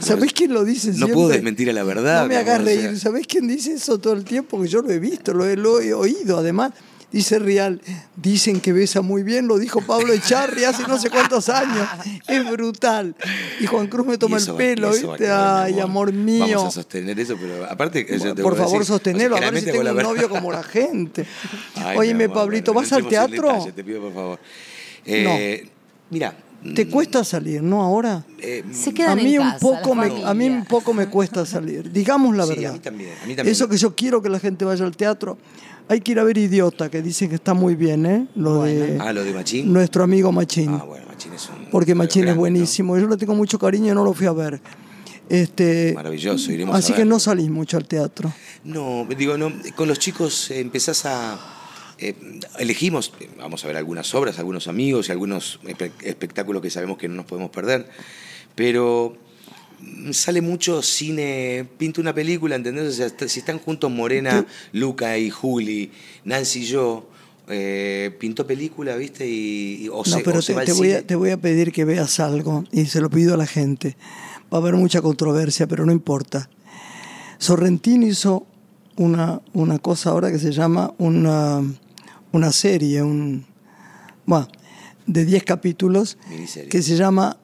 ¿Sabés quién lo dice No siempre? puedo desmentir a la verdad. No me hagas amor, o sea, reír. ¿Sabés quién dice eso todo el tiempo? Que yo lo he visto, lo he, lo he oído. Además, dice Real, dicen que besa muy bien, lo dijo Pablo Echarri hace no sé cuántos años. Es brutal. Y Juan Cruz me toma eso el pelo, a ¿viste? Ay, amor mío. Vamos a sostener eso, pero aparte. yo te Por a favor, decir, sostenerlo, o sea, a ver si tengo un novio verdad- como la gente. Ay, Óyeme, amor, Pablito, ¿vas al teatro? detalle, te pido, por favor. Eh, Mira. ¿Te cuesta salir, no ahora? eh, Se A quedan mí, en un casa, poco me, a mí un poco me cuesta salir, digamos la Sí, a verdad. mí también, a mí también. Eso que yo quiero que la gente vaya al teatro. Hay que ir a ver Idiota, que dicen que está muy bien, ¿eh? Lo de Ah, lo de Machín. nuestro amigo Machín. Ah, bueno, Machín es un. porque Machín es buenísimo. Yo le tengo mucho cariño y no lo fui a ver. Este, Maravilloso, iremos Así a que verlo. no salís mucho al teatro. No, digo, no, con los chicos eh, empezás a... eh, elegimos, vamos a ver algunas obras, algunos amigos y algunos espe- espectáculos que sabemos que no nos podemos perder, pero sale mucho cine, pinta una película, ¿entendés? O sea, si están juntos Morena, Luca y Juli, Nancy y yo, eh, pintó película, ¿viste? Y, y- o No, se, pero o se te, va te voy a, te voy a pedir que veas algo y se lo pido a la gente. Va a haber mucha controversia, pero no importa. Sorrentino hizo una, una cosa ahora que se llama una, una serie, un, bueno, de 10 capítulos, Miniserie. que se llama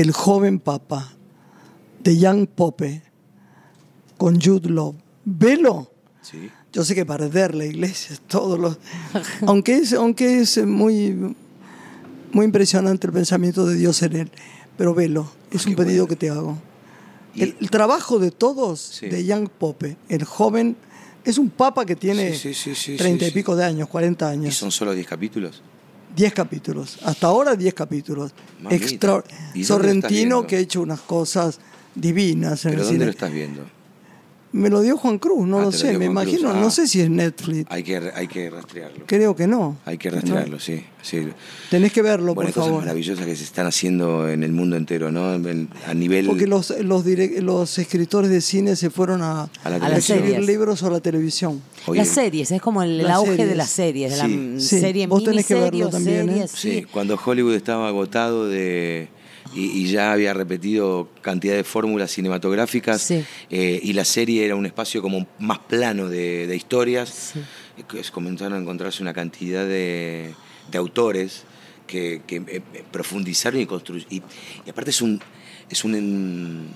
El joven papa, de Jan Pope. con Jude Law. Velo. Sí. Yo sé que perder la iglesia es todo lo... aunque es, aunque es muy, muy impresionante el pensamiento de Dios en él, pero velo, es qué un pedido bueno. que te hago. Y- El, el trabajo de todos, Sí. de Young Pope, el joven, es un papa que tiene Sí, sí, sí, treinta y pico de años, 40 ¿Y años. son solo 10 capítulos? 10 capítulos. Hasta ahora 10 capítulos. Mamita. Extra... ¿Y dónde lo estás Sorrentino que ha hecho unas cosas divinas en ¿Pero el dónde cine. lo estás viendo? Me lo dio Juan Cruz, no Ah, lo sé, me Juan imagino, Ah. no sé si es Netflix. Hay que, hay que rastrearlo. Creo que no. Hay que rastrearlo, sí. sí. Tenés que verlo, Bueno, por cosas favor. maravillosas que se están haciendo en el mundo entero, ¿no? En- a nivel... Porque los, los, direc- los escritores de cine se fueron a, A la a televisión. escribir libros o la televisión. Oye, Las series, es como el, Las auge de las series, de la Sí. mm, Sí, serie vos tenés que verlo ¿eh? series, Sí, cuando Hollywood estaba agotado de y, y ya había repetido cantidad de fórmulas cinematográficas Sí. eh, y la serie era un espacio como más plano de, de historias, Sí. comenzaron a encontrarse una cantidad de, de autores que, que, eh, eh, profundizaron y construyeron. Y, y aparte es un, es un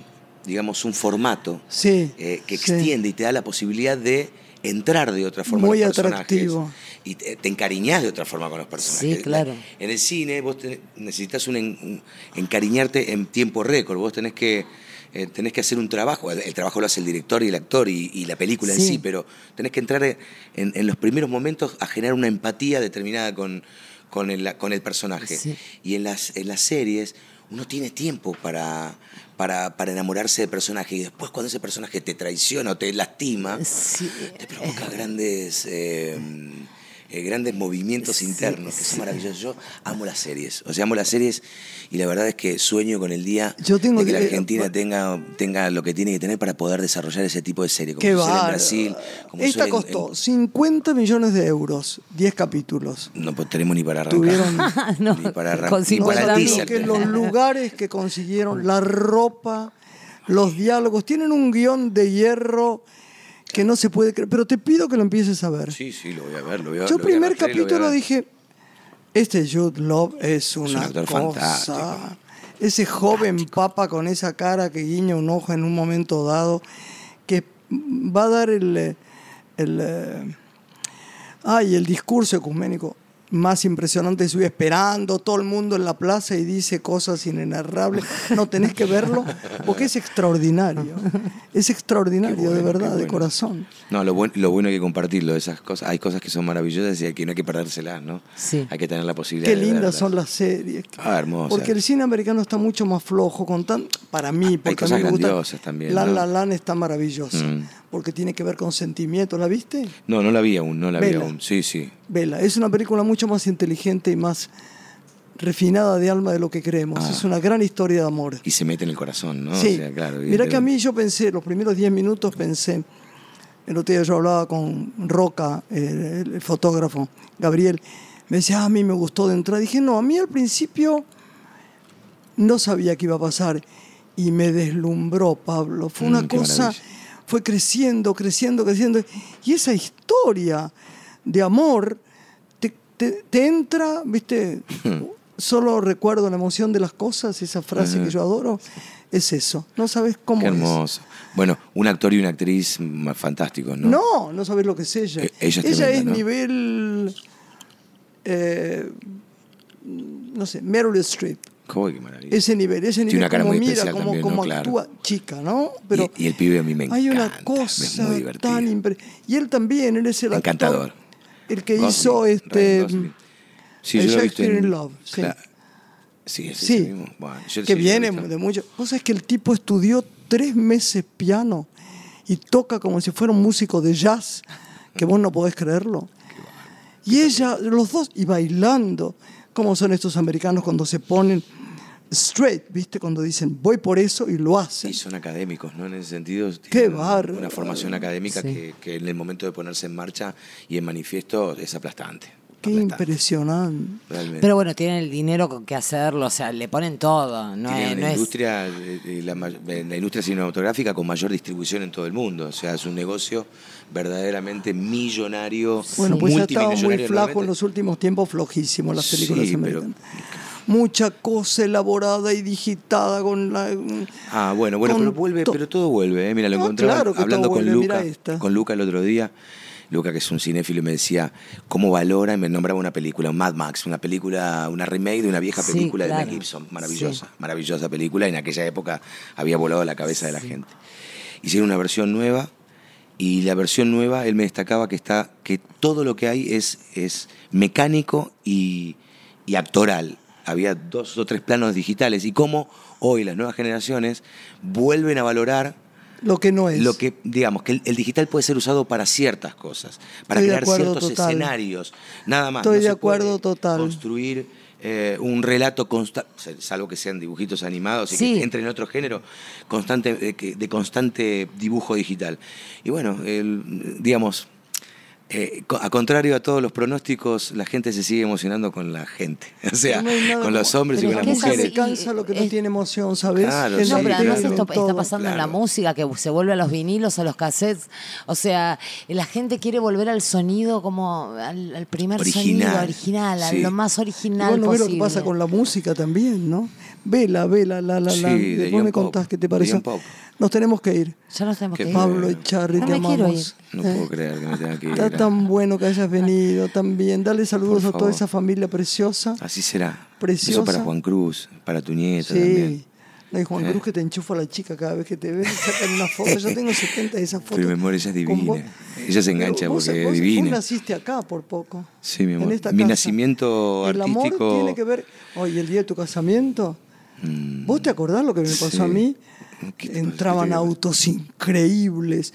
digamos, un formato Sí. eh, que extiende y te da la posibilidad de entrar de otra forma Muy con los personajes. atractivo. Y te, te encariñás de otra forma con los personajes. Sí, claro. En el cine vos necesitas un, en- un encariñarte en tiempo récord. Vos tenés que, eh, tenés que hacer un trabajo. El, el trabajo lo hace el director y el actor y, y la película en Sí. sí, pero tenés que entrar en, en los primeros momentos a generar una empatía determinada con, con, el, con el personaje. Sí. Y en las, en las series uno tiene tiempo para, para, para enamorarse del personaje y después cuando ese personaje te traiciona o te lastima, Sí. te provoca grandes, eh, eh, grandes movimientos Sí, internos, que sí. son maravillosos. Yo amo las series, o sea, amo las series y la verdad es que sueño con el día Yo tengo de que la que- Argentina tenga, tenga lo que tiene que tener para poder desarrollar ese tipo de serie, como Qué en. Brasil. Como Esta costó en- 50 millones de euros, 10 capítulos. no pues, tenemos ni para arrancar. Tuvieron- No, ni para arrancar. con ni 50 para el mil. teaser. que los lugares que consiguieron, la ropa, los diálogos, tienen un guion de hierro que no se puede creer, pero te pido que lo empieces a ver. Sí, sí, lo voy a ver. Lo voy a, Yo lo primer voy a capítulo dije, este Jude Love es una un actor cosa. fantástico. Ese joven papa con esa cara que guiña un ojo en un momento dado, que va a dar el, eh, el, eh, ay, el discurso ecuménico más impresionante de su vida, esperando todo el mundo en la plaza y dice cosas inenarrables. No tenés que verlo porque es extraordinario. Es extraordinario, bueno, de verdad, de corazón. No, lo, buen- lo bueno hay que compartirlo, esas cosas. Hay cosas que son maravillosas y hay que no hay que perdérselas, ¿no? Sí. Hay que tener la posibilidad Qué de lindas verlas. son las series. Ah, hermosas. Porque el cine americano está mucho más flojo, con tan, para mí, porque cosas a mí me gusta. también, La ¿no? La Land está maravillosa, Mm. porque tiene que ver con sentimiento. ¿La viste? No, no la vi aún, no la vi Vela. aún. Sí, sí. Vela, es una película mucho más inteligente y más refinada de alma de lo que creemos. Ah. Es una gran historia de amor. Y se mete en el corazón, ¿no? Sí. O sea, claro. Mira que a mí yo pensé, los primeros 10 minutos pensé, el otro día yo hablaba con Roca, el, el fotógrafo, Gabriel, me decía, "Ah, a mí me gustó de entrada. Dije, no, a mí al principio no sabía qué iba a pasar y me deslumbró, Pablo. Fue Mm, una qué cosa, maravilla. fue creciendo, creciendo, creciendo. Y esa historia de amor te, te- te entra, viste, solo recuerdo la emoción de las cosas, esa frase que yo adoro, es eso. No sabes cómo Qué es. hermoso. Bueno, un actor y una actriz fantásticos, ¿no? No, no sabes lo que es ella. Eh, ella es es tremenda, ¿no? nivel, eh, no sé, Meryl Streep. Qué maravilla. Ese nivel, ese Tiene nivel una cara como muy mira, como, también, como ¿no? Claro. actúa chica, ¿no? Pero y, y el pibe a mí me encanta. hay una es cosa muy tan impre- Y él también, él es el actor, Encantador. El que Gosling, hizo este... Gosling. Sí, el yo lo he visto Shakespeare en in Love, sí. Cla- Sí, es Sí, ese mismo. Bueno, yo que lo viene de mucho. Vos sabés que el tipo estudió tres meses piano y toca como si fuera un músico de jazz, que vos no podés creerlo. Y ella, los dos, y bailando, como son estos americanos cuando se ponen straight, ¿viste? Cuando dicen voy por eso y lo hacen. Y son académicos, ¿no? En ese sentido. Qué bárbaro. Una formación académica Sí. que, que en el momento de ponerse en marcha y en manifiesto es aplastante. Qué aplastante, impresionante. Realmente. Pero bueno, tienen el dinero con que hacerlo, o sea, le ponen todo. No es, no industria, eh, eh, la, eh, la industria cinematográfica con mayor distribución en todo el mundo. O sea, es un negocio verdaderamente millonario, Bueno, pues ha estado muy multimillonario flaco en los últimos tiempos, flojísimo las películas Sí, pero americanas. Mucha cosa elaborada y digitada con la... Ah, bueno, bueno, pero vuelve, to- pero todo vuelve. ¿eh? Mira, lo No, claro que hablando con vuelve, Luca, con Luca el otro día. Luca, que es un cinéfilo, y me decía cómo valora, y me nombraba una película, un Mad Max, una película, una remake de una vieja Sí, película de. Mel Gibson, maravillosa, maravillosa película, y en aquella época había volado la cabeza de la gente. Hicieron una versión nueva, y la versión nueva, él me destacaba que está, que todo lo que hay es, es mecánico y, y actoral. Había dos o tres planos digitales, y cómo hoy las nuevas generaciones vuelven a valorar Lo que no es. lo que, digamos, que el, el digital puede ser usado para ciertas cosas, para Estoy de crear ciertos total. escenarios, nada más. Estoy No de acuerdo total. Construir eh, un relato constante, salvo que sean dibujitos animados y Sí. que entren en otro género, constante, eh, que- de constante dibujo digital. Y bueno, el- digamos, eh, co- a contrario a todos los pronósticos, la gente se sigue emocionando con la gente. O sea, No con los hombres y con las mujeres. así. Alcanza lo que no Es- tiene emoción, ¿sabes? Claro, sí, No, la pero además en esto está pasando en la Claro. música, que se vuelve a los vinilos, a los cassettes. O sea, la gente quiere volver al sonido como al, al primer Original, sonido original, a sí. lo más Y original bueno, ve lo posible. que pasa con la música también, ¿no? Vela, vela, la, la, Sí, la. de Después Ian me Pop, contás qué te de Pop. Nos tenemos que ir. Ya nos tenemos que ir. Pablo bueno. Echarri, No te me quiero amamos. No Eh, puedo creer que me tenga que ir. Está tan bueno que hayas venido también. Dale saludos a toda esa familia preciosa. Así será. Preciosa. Eso para Juan Cruz, para tu nieta Sí. también. No hay Juan Eh. Cruz que te enchufa la chica cada vez que te ve, sacan una foto. Yo tengo 70 de esas fotos. Pero mi amor, ella es divina. Ella se engancha Pero vos- porque es divina. Vos naciste acá por poco. Sí, mi en amor. esta Mi casa. nacimiento El artístico- amor tiene que ver. Oye, el día de tu casamiento. Mm, ¿Vos te acordás lo que me pasó sí. a mí? ¿Qué te Entraban autos increíbles,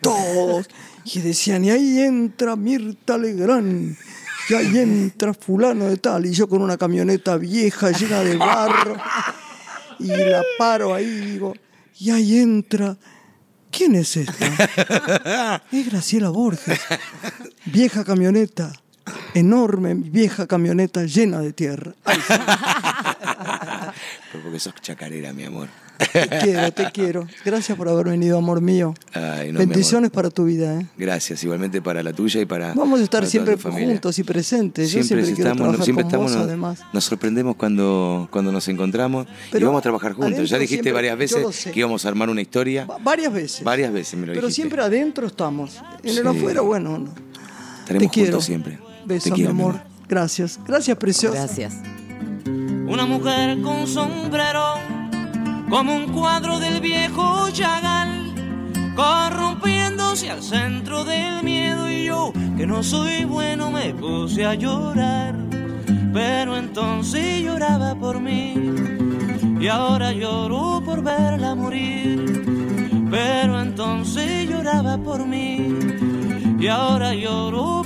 todos, y decían, y ahí entra Mirta Legrand, y ahí entra fulano de tal, y yo con una camioneta vieja llena de barro, y la paro ahí y digo, y ahí entra, ¿quién es esta? Es Graciela Borges, vieja camioneta, enorme vieja camioneta llena de tierra. Ay, sí, Pero porque sos chacarera, mi amor. te quiero, te quiero. Gracias por haber venido, amor mío. Ay, no, mi Bendiciones amor. para tu vida. ¿eh? Gracias, igualmente para la tuya y para. Vamos a estar siempre juntos y presentes. Yo Siempre, siempre quiero estamos, siempre con estamos, vos, nos, además. nos sorprendemos cuando, cuando nos encontramos y vamos a trabajar juntos. Ya dijiste siempre- varias yo veces que íbamos a armar una historia. Va- Varias veces. Varias veces me lo Pero dijiste. siempre adentro estamos. En el afuera, bueno, no. Estaremos te quiero. juntos siempre. Besos, Te quiero, mi mi amor. amor. Gracias. Gracias, preciosa. Gracias. Una mujer con sombrero, como un cuadro del viejo Chagall, corrompiéndose al centro del miedo y yo, que no soy bueno, me puse a llorar. Pero entonces lloraba por mí y ahora lloro por verla morir. Pero entonces lloraba por mí y ahora lloro